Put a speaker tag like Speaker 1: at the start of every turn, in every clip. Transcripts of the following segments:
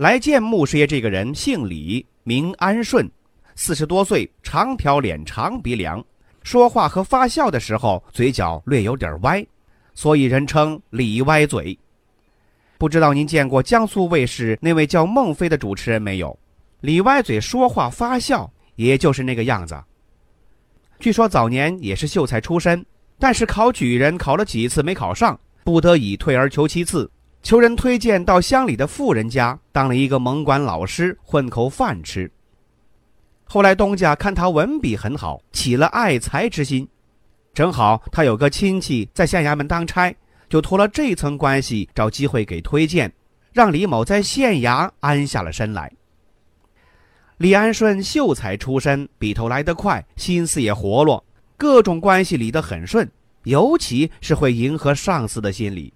Speaker 1: 来见穆师爷这个人姓李，名安顺，四十多岁，长条脸，长鼻梁，说话和发笑的时候嘴角略有点歪，所以人称李歪嘴。不知道您见过江苏卫视那位叫孟非的主持人没有？李歪嘴说话发笑，也就是那个样子。据说早年也是秀才出身，但是考举人考了几次没考上，不得已退而求其次。求人推荐到乡里的富人家当了一个蒙管老师，混口饭吃。后来东家看他文笔很好，起了爱才之心，正好他有个亲戚在县衙门当差，就托了这层关系，找机会给推荐，让李某在县衙安下了身来。李安顺秀才出身，笔头来得快，心思也活络，各种关系理得很顺，尤其是会迎合上司的心理。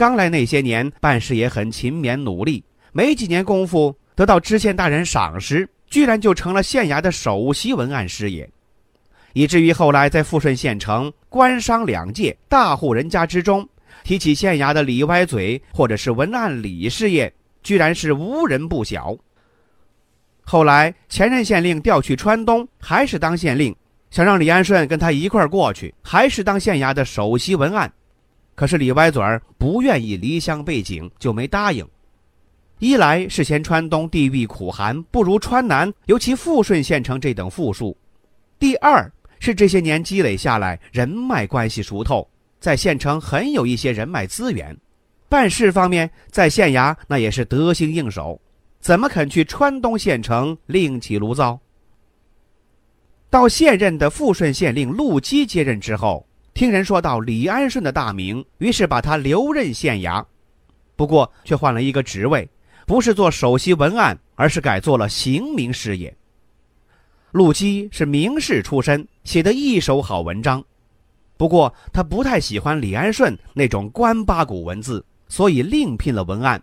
Speaker 1: 刚来那些年，办事也很勤勉努力，没几年功夫，得到知县大人赏识，居然就成了县衙的首席文案师爷，以至于后来在富顺县城官商两界大户人家之中，提起县衙的李歪嘴或者是文案李事业，居然是无人不晓。后来前任县令调去川东，还是当县令，想让李安顺跟他一块儿过去，还是当县衙的首席文案。可是李歪嘴儿不愿意离乡背井，就没答应。一来是嫌川东地域苦寒，不如川南，尤其富顺县城这等富庶；第二是这些年积累下来，人脉关系熟透，在县城很有一些人脉资源，办事方面在县衙那也是得心应手，怎么肯去川东县城另起炉灶？到现任的富顺县令陆基接任之后。听人说到李安顺的大名，于是把他留任县衙，不过却换了一个职位，不是做首席文案，而是改做了刑名师爷。陆基是名士出身，写的一手好文章，不过他不太喜欢李安顺那种官八股文字，所以另聘了文案。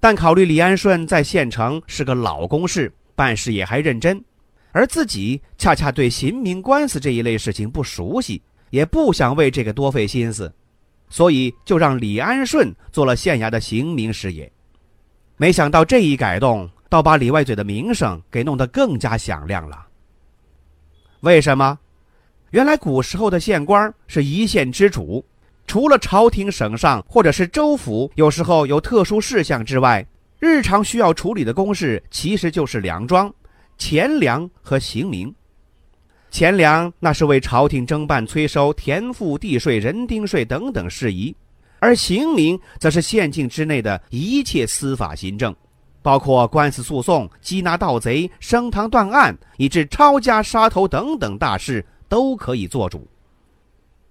Speaker 1: 但考虑李安顺在县城是个老公事，办事也还认真，而自己恰恰对刑名官司这一类事情不熟悉。也不想为这个多费心思，所以就让李安顺做了县衙的刑名师爷。没想到这一改动，倒把李外嘴的名声给弄得更加响亮了。为什么？原来古时候的县官是一县之主，除了朝廷、省上或者是州府有时候有特殊事项之外，日常需要处理的公事其实就是粮庄：钱粮和刑名。钱粮那是为朝廷征办催收田赋、地税、人丁税等等事宜，而刑名则是县境之内的一切司法行政，包括官司诉讼、缉拿盗贼、升堂断案，以致抄家杀头等等大事都可以做主。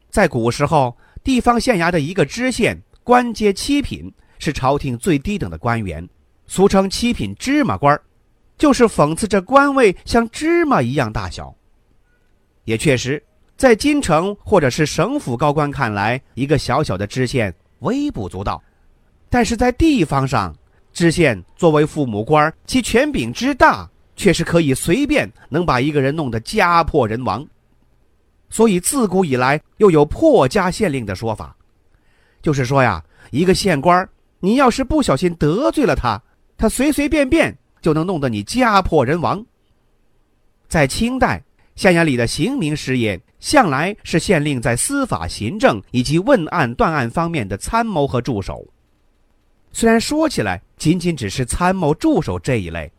Speaker 1: 在古时候，地方县衙的一个知县官阶七品，是朝廷最低等的官员，俗称七品芝麻官就是讽刺这官位像芝麻一样大小。也确实，在京城或者是省府高官看来，一个小小的知县微不足道；但是在地方上，知县作为父母官，其权柄之大，却是可以随便能把一个人弄得家破人亡。所以自古以来又有破家县令的说法，就是说呀，一个县官，你要是不小心得罪了他，他随随便便就能弄得你家破人亡。在清代。县衙里的刑名师爷向来是县令在司法行政以及问案断案方面的参谋和助手。虽然说起来仅仅只是参谋助手这一类，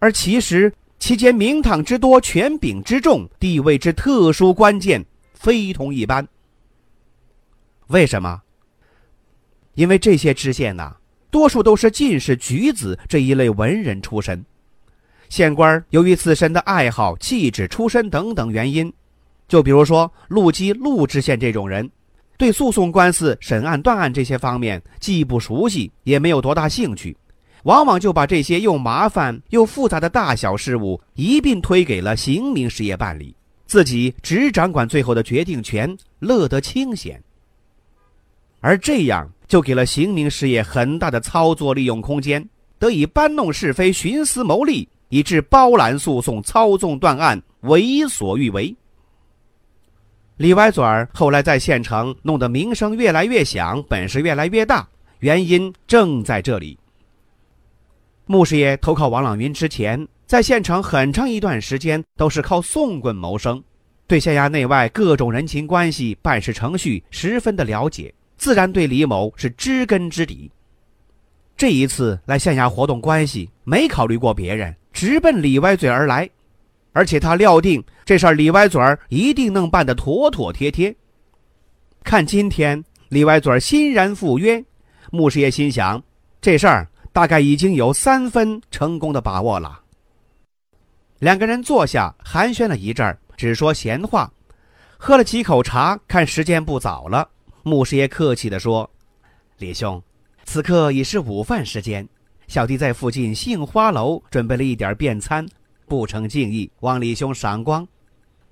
Speaker 1: 而其实其间名堂之多、权柄之重、地位之特殊关键，非同一般。为什么？因为这些知县呐，多数都是进士、举子这一类文人出身。县官由于自身的爱好、气质、出身等等原因，就比如说陆基、陆知县这种人，对诉讼官司、审案断案这些方面既不熟悉，也没有多大兴趣，往往就把这些又麻烦又复杂的大小事务一并推给了刑名事业办理，自己只掌管最后的决定权，乐得清闲。而这样就给了刑名事业很大的操作利用空间，得以搬弄是非、徇私谋利，以致包揽诉讼、操纵断案、为所欲为。李歪嘴儿后来在县城弄得名声越来越响，本事越来越大，原因正在这里。穆师爷投靠王朗云之前，在县城很长一段时间都是靠送棍谋生，对县衙内外各种人情关系、办事程序十分的了解，自然对李某是知根知底。这一次来县衙活动关系，没考虑过别人，直奔李歪嘴而来。而且他料定这事儿李歪嘴儿一定能办得妥妥帖帖。看今天李歪嘴儿欣然赴约，穆师爷心想，这事儿大概已经有三分成功的把握了。两个人坐下寒暄了一阵儿，只说闲话，喝了几口茶，看时间不早了，穆师爷客气地说：“李兄，此刻已是午饭时间，小弟在附近杏花楼准备了一点便餐。”不成敬意，望李兄赏光。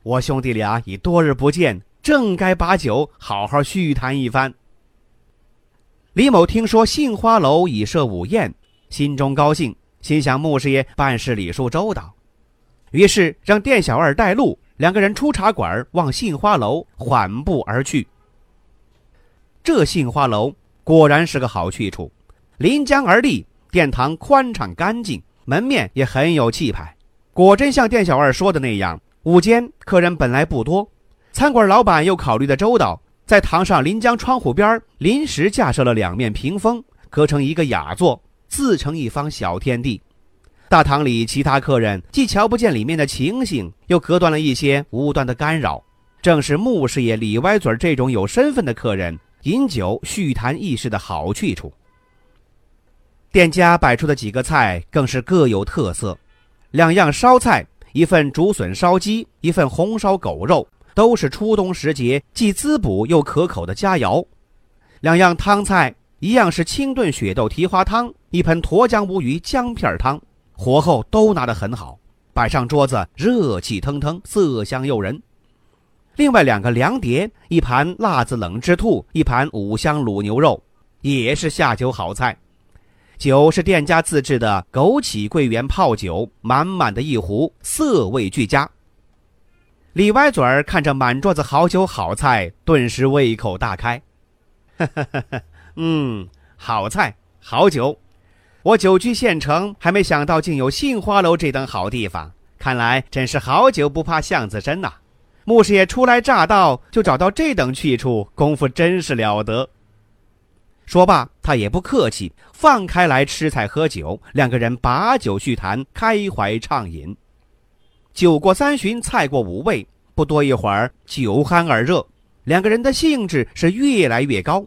Speaker 1: 我兄弟俩已多日不见，正该把酒好好叙谈一番。李某听说杏花楼已设午宴，心中高兴，心想穆师爷办事礼数周到，于是让店小二带路，两个人出茶馆，往杏花楼缓步而去。这杏花楼果然是个好去处，临江而立，殿堂宽敞干净，门面也很有气派。果真像店小二说的那样，午间客人本来不多，餐馆老板又考虑的周到，在堂上临江窗户边临时架设了两面屏风，隔成一个雅座，自成一方小天地。大堂里其他客人既瞧不见里面的情形，又隔断了一些无端的干扰，正是穆师爷李歪嘴这种有身份的客人饮酒叙谈议事的好去处。店家摆出的几个菜更是各有特色。两样烧菜，一份竹笋烧鸡，一份红烧狗肉，都是初冬时节既滋补又可口的佳肴。两样汤菜，一样是清炖雪豆蹄花汤，一盆沱江乌鱼姜片汤，火候都拿得很好，摆上桌子热气腾腾，色香诱人。另外两个凉碟，一盘辣子冷汁兔，一盘五香卤牛肉，也是下酒好菜。酒是店家自制的枸杞桂圆泡酒，满满的一壶，色味俱佳。李歪嘴儿看着满桌子好酒好菜，顿时胃口大开。嗯，好菜好酒，我久居县城，还没想到竟有杏花楼这等好地方。看来真是好酒不怕巷子深呐！穆师爷初来乍到，就找到这等去处，功夫真是了得。说罢，他也不客气，放开来吃菜喝酒，两个人把酒叙谈，开怀畅饮。酒过三巡，菜过五味，不多一会儿，酒酣耳热，两个人的兴致是越来越高。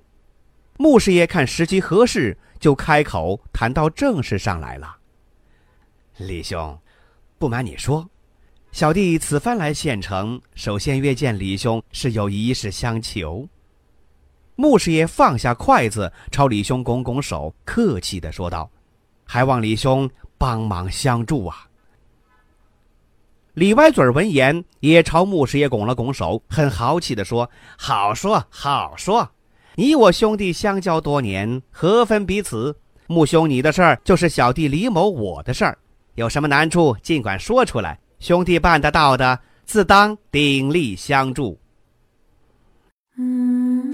Speaker 1: 穆师爷看时机合适，就开口谈到正事上来了。李兄，不瞒你说，小弟此番来县城，首先约见李兄，是有一事相求。穆师爷放下筷子，朝李兄拱拱手，客气的说道：“还望李兄帮忙相助啊！”李歪嘴闻言，也朝穆师爷拱了拱手，很豪气的说：“好说好说，你我兄弟相交多年，何分彼此？穆兄你的事儿，就是小弟李某我的事儿，有什么难处尽管说出来，兄弟办得到的，自当鼎力相助。”
Speaker 2: 嗯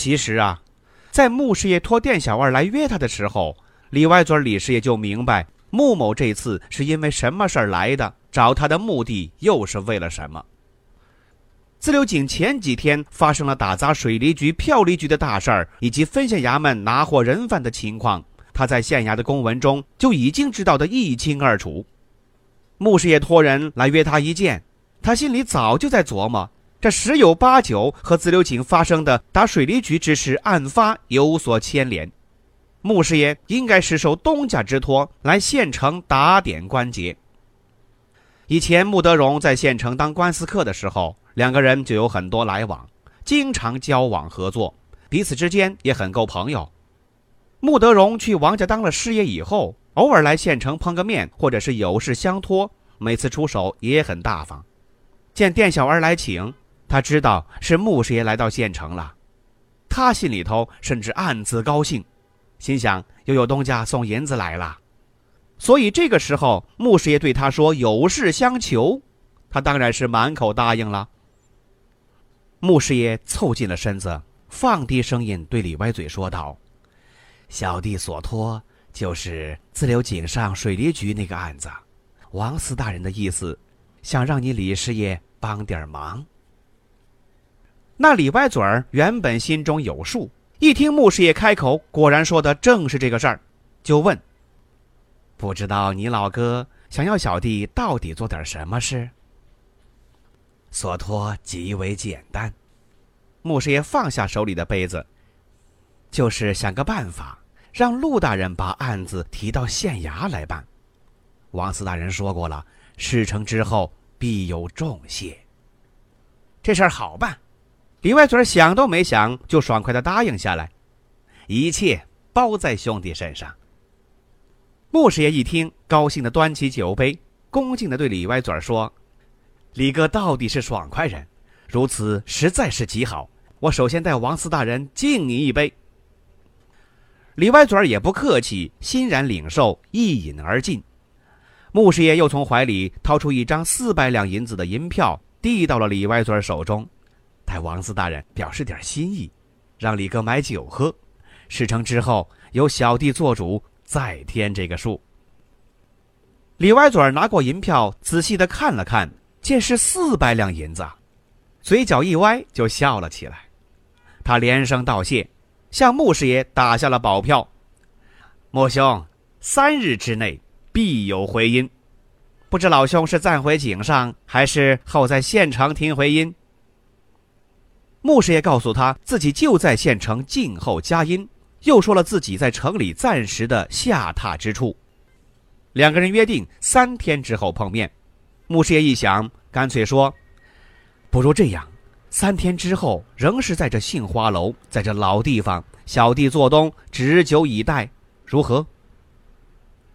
Speaker 1: 其实啊，在穆师爷托店小二来约他的时候，李歪嘴李师爷就明白穆某这次是因为什么事儿来的，找他的目的又是为了什么。自流井前几天发生了打砸水利局、票厘局的大事儿，以及分县衙门拿获人犯的情况，他他在县衙的公文中就已经知道得一清二楚。穆师爷托人来约他一见，他心里早就在琢磨，这十有八九和自流井发生的打水利局之事案发有所牵连。穆师爷应该是受东家之托来县城打点关节。以前穆德荣在县城当官司客的时候，两个人就有很多来往，经常交往合作，彼此之间也很够朋友。穆德荣去王家当了师爷以后，偶尔来县城碰个面，或者是有事相托，每次出手也很大方。见店小二来请，他知道是穆师爷来到县城了，他心里头甚至暗自高兴，心想又有东家送银子来了。所以这个时候，穆师爷对他说有事相求，他当然是满口答应了。穆师爷凑近了身子，放低声音对李歪嘴说道。小弟所托就是自留井上水利局那个案子，王司大人的意思，想让你李师爷帮点忙。那李歪嘴儿原本心中有数，一听穆师爷开口，果然说的正是这个事儿，就问：“不知道你老哥想要小弟到底做点什么事？”所托极为简单，穆师爷放下手里的杯子，就是想个办法。让陆大人把案子提到县衙来办。王司大人说过了，事成之后必有重谢。这事儿好办，李外嘴想都没想就爽快的答应下来，一切包在兄弟身上。穆师爷一听，高兴的端起酒杯，恭敬的对李外嘴说：“李哥到底是爽快人，如此实在是极好。我首先代王四大人敬你一杯。”李歪嘴儿也不客气，欣然领受，一饮而尽。穆师爷又从怀里掏出一张四百两银子的银票，递到了李歪嘴儿手中，待王四大人表示点心意，让李哥买酒喝。事成之后，由小弟做主，再添这个数。李歪嘴儿拿过银票，仔细的看了看，见是四百两银子，嘴角一歪，就笑了起来。他连声道谢。向穆师爷打下了保票，穆兄，三日之内必有回音。不知老兄是暂回井上，还是后在县城听回音？穆师爷告诉他自己就在县城静候佳音，又说了自己在城里暂时的下榻之处。两个人约定三天之后碰面。穆师爷一想，干脆说：“不如这样。”三天之后，仍是在这杏花楼，在这老地方，小弟做东，执酒以待，如何？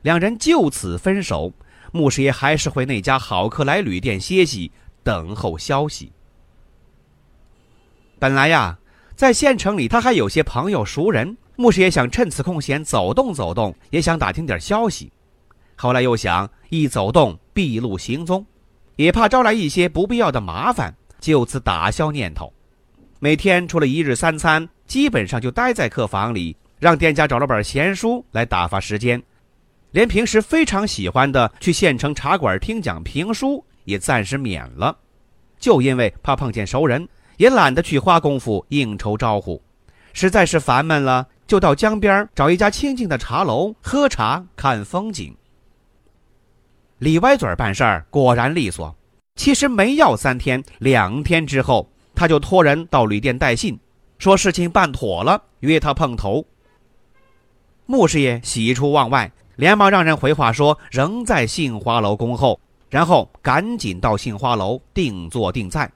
Speaker 1: 两人就此分手。穆师爷还是回那家好客来旅店歇息，等候消息。本来呀，在县城里，他还有些朋友熟人，牧师也想趁此空闲走动走动，也想打听点消息。后来又想，一走动毕露行踪，也怕招来一些不必要的麻烦。就此打消念头，每天除了一日三餐，基本上就待在客房里，让店家找了本闲书来打发时间，连平时非常喜欢的去县城茶馆听讲评书也暂时免了，就因为怕碰见熟人，也懒得去花功夫应酬招呼，实在是烦闷了，就到江边找一家清静的茶楼喝茶看风景。李歪嘴办事儿果然利索。其实没要三天，两天之后，他就托人到旅店带信，说事情办妥了，约他碰头。穆师爷喜出望外，连忙让人回话说仍在杏花楼恭候，然后赶紧到杏花楼定坐定菜。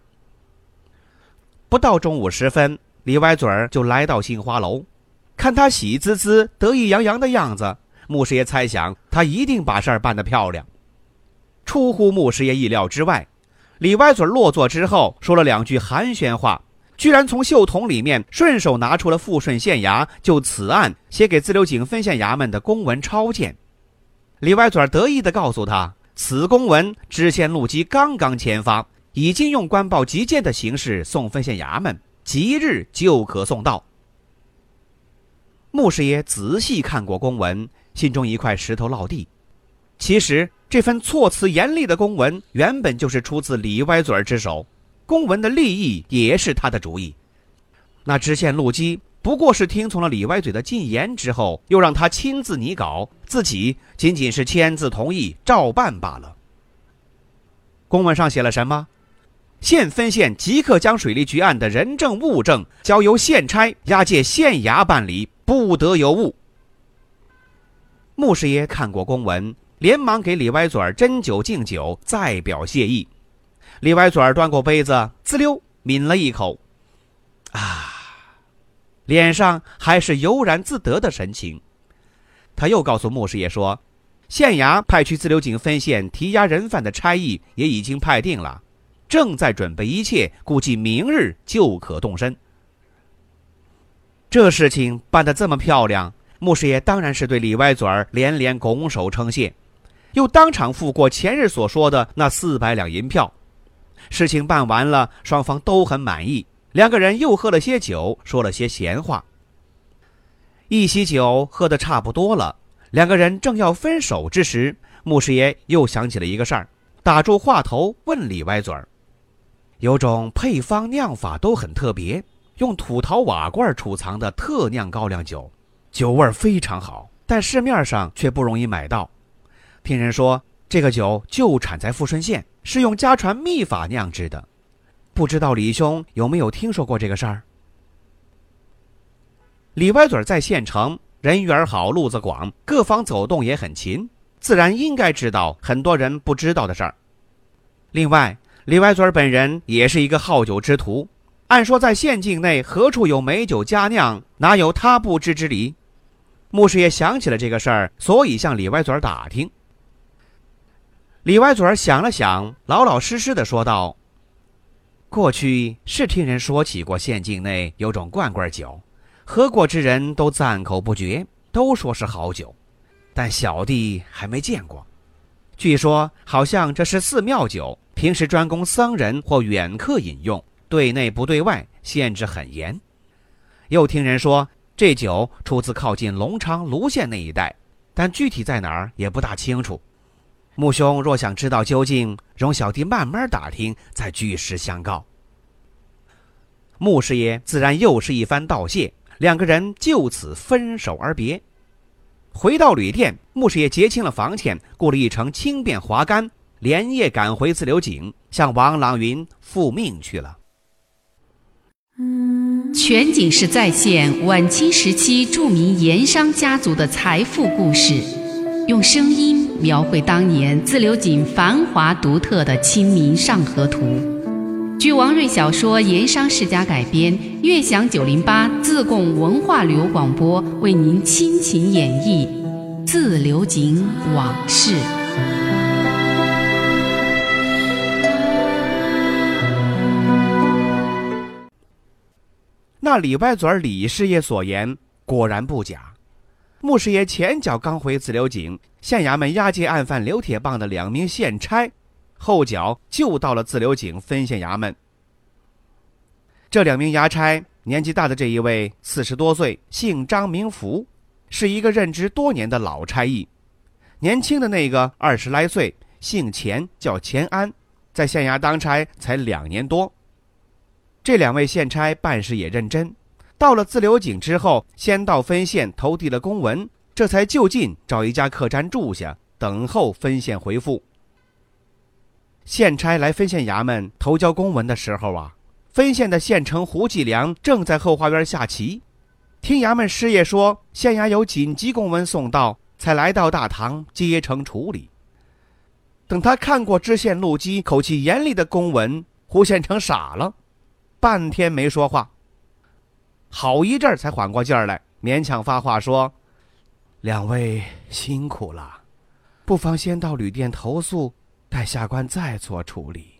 Speaker 1: 不到中午时分，李歪嘴儿就来到杏花楼，看他喜滋滋、得意洋洋的样子，穆师爷猜想他一定把事儿办得漂亮。出乎穆师爷意料之外，李歪嘴落座之后说了两句寒暄话，居然从袖筒里面顺手拿出了富顺县衙就此案写给自流井分县衙门的公文抄件。李歪嘴得意地告诉他，此公文知县陆基刚刚签发，已经用官报急件的形式送分县衙门，即日就可送到。穆师爷仔细看过公文，心中一块石头落地。其实。这份措辞严厉的公文原本就是出自李歪嘴儿之手，公文的立意也是他的主意。那知县陆基不过是听从了李歪嘴的进言之后，又让他亲自拟稿，自己仅仅是签字同意照办罢了。公文上写了什么？县分县即刻将水利局案的人证物证交由县差押解县衙办理，不得有误。穆师爷看过公文，连忙给李歪嘴儿斟酒敬酒，再表谢意。李歪嘴儿端过杯子，滋溜抿了一口，啊，脸上还是悠然自得的神情。他又告诉穆师爷说，县衙派去自流井分县提押人犯的差役也已经派定了，正在准备一切，估计明日就可动身。这事情办得这么漂亮，穆师爷当然是对李歪嘴儿连连拱手称谢，又当场付过前日所说的那四百两银票。事情办完了，双方都很满意。两个人又喝了些酒，说了些闲话。一席酒喝得差不多了，两个人正要分手之时，穆师爷又想起了一个事儿，打住话头问李歪嘴儿：“有种配方酿法都很特别，用土陶瓦罐储藏的特酿高粱酒，酒味非常好，但市面上却不容易买到。听人说，这个酒就产在富顺县。”是用家传秘法酿制的，不知道李兄有没有听说过这个事儿？李歪嘴在县城，人缘好，路子广，各方走动也很勤，自然应该知道很多人不知道的事儿。另外，李歪嘴儿本人也是一个好酒之徒，按说在县境内何处有美酒佳酿，哪有他不知之理？穆师爷想起了这个事儿，所以向李歪嘴儿打听。李歪嘴儿想了想，老老实实的说道：“过去是听人说起过县境内有种罐罐酒，喝过之人都赞口不绝，都说是好酒，但小弟还没见过。据说好像这是寺庙酒，平时专供僧人或远客饮用，对内不对外，限制很严。又听人说这酒出自靠近隆昌卢县那一带，但具体在哪儿也不大清楚。”穆兄若想知道究竟，容小弟慢慢打听，再据实相告。穆师爷自然又是一番道谢，两个人就此分手而别。回到旅店，穆师爷结清了房钱，雇了一乘轻便滑竿，连夜赶回自流井，向王朗云复命去了。
Speaker 2: 全景式再现晚清时期著名盐商家族的财富故事，用声音。描绘当年自流井繁华独特的《清明上河图》，据王瑞小说《盐商世家》改编，悦享九零八自贡文化旅游广播为您倾情演绎《自流井往事》。
Speaker 1: 那李歪嘴李师爷所言果然不假。穆师爷前脚刚回自流井县衙门押解案犯刘铁棒的两名县差，后脚就到了自流井分县衙门。这两名衙差，年纪大的这一位四十多岁，姓张名福，是一个任职多年的老差役；年轻的那个二十来岁，姓钱，叫钱安，在县衙当差才两年多。这两位县差办事也认真。到了自流井之后，先到分县投递了公文，这才就近找一家客栈住下，等候分县回复。县差来分县衙门投交公文的时候啊，分县的县丞胡继良正在后花园下棋，听衙门师爷说县衙有紧急公文送到，才来到大堂接呈处理。等他看过知县陆基口气严厉的公文，胡县丞傻了，半天没说话。好一阵儿才缓过劲儿来，勉强发话说：“两位辛苦了，不妨先到旅店投诉，待下官再做处理。”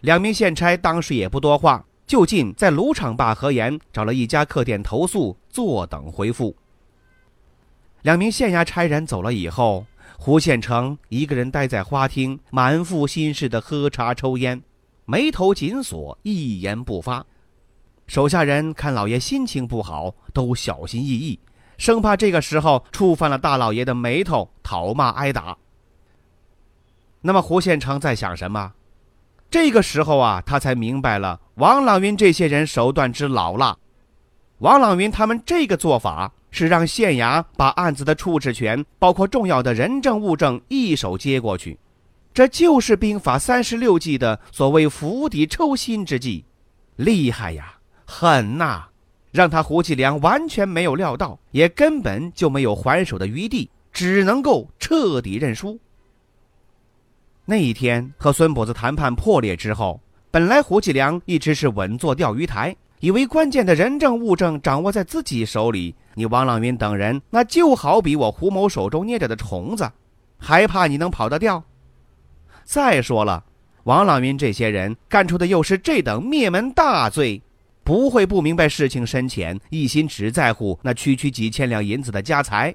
Speaker 1: 两名县差当时也不多话，就近在卢场坝河沿找了一家客店投诉，坐等回复。两名县衙差人走了以后，胡县城一个人待在花厅，满腹心事的喝茶抽烟，眉头紧锁，一言不发。手下人看老爷心情不好，都小心翼翼，生怕这个时候触犯了大老爷的眉头，讨骂挨打。那么胡县城在想什么？这个时候啊，他才明白了王朗云这些人手段之老辣，王朗云他们这个做法是让县衙把案子的处置权，包括重要的人证物证一手接过去，这就是兵法三十六计的所谓釜底抽薪之计，厉害呀，狠呐！让他胡继良完全没有料到，也根本就没有还手的余地，只能够彻底认输。那一天和孙跛子谈判破裂之后，本来胡继良一直是稳坐钓鱼台，以为关键的人证物证掌握在自己手里，你王朗云等人那就好比我胡某手中捏着的虫子，还怕你能跑得掉？再说了，王朗云这些人干出的又是这等灭门大罪。不会不明白事情深浅，一心只在乎那区区几千两银子的家财。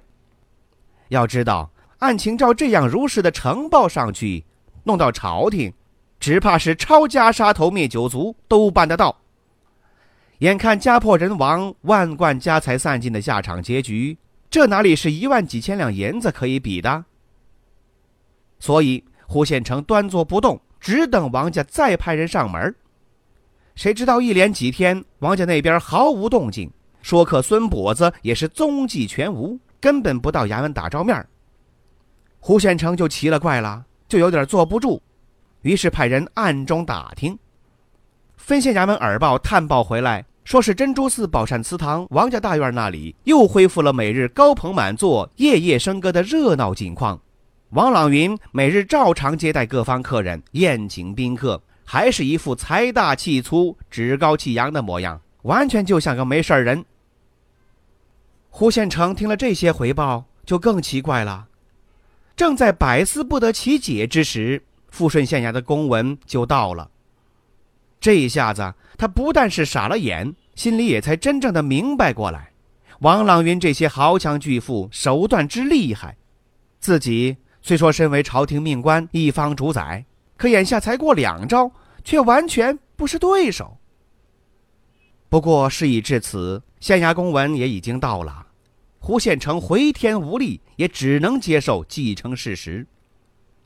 Speaker 1: 要知道，案情照这样如实的呈报上去，弄到朝廷，只怕是抄家杀头灭九族都办得到。眼看家破人亡、万贯家财散尽的下场结局，这哪里是一万几千两银子可以比的？所以，胡县城端坐不动，只等王家再派人上门。谁知道一连几天，王家那边毫无动静，说客孙跛子也是踪迹全无，根本不到衙门打照面。胡县城就奇了怪了，就有点坐不住，于是派人暗中打听。分县衙门耳报探报回来，说是珍珠寺宝善祠堂王家大院那里又恢复了每日高朋满座、夜夜笙歌的热闹景况，王朗云每日照常接待各方客人，宴请宾客。还是一副财大气粗、趾高气扬的模样，完全就像个没事人。胡县城听了这些回报，就更奇怪了。正在百思不得其解之时，富顺县衙的公文就到了。这一下子，他不但是傻了眼，心里也才真正的明白过来：王朗云这些豪强巨富手段之厉害，自己虽说身为朝廷命官、一方主宰。可眼下才过两招，却完全不是对手。不过事已至此，县衙公文也已经到了，胡县城回天无力，也只能接受既成事实。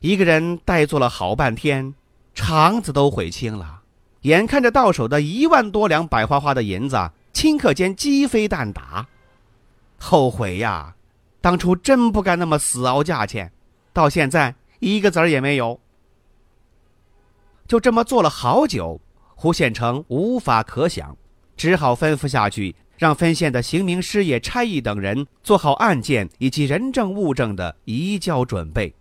Speaker 1: 一个人呆坐了好半天，肠子都悔青了。眼看着到手的一万多两白花花的银子，顷刻间鸡飞蛋打，后悔呀！当初真不该那么死熬价钱，到现在一个子儿也没有。就这么做了好久，胡县城无法可想，只好吩咐下去，让分县的刑名师爷、差役等人做好案件以及人证物证的移交准备。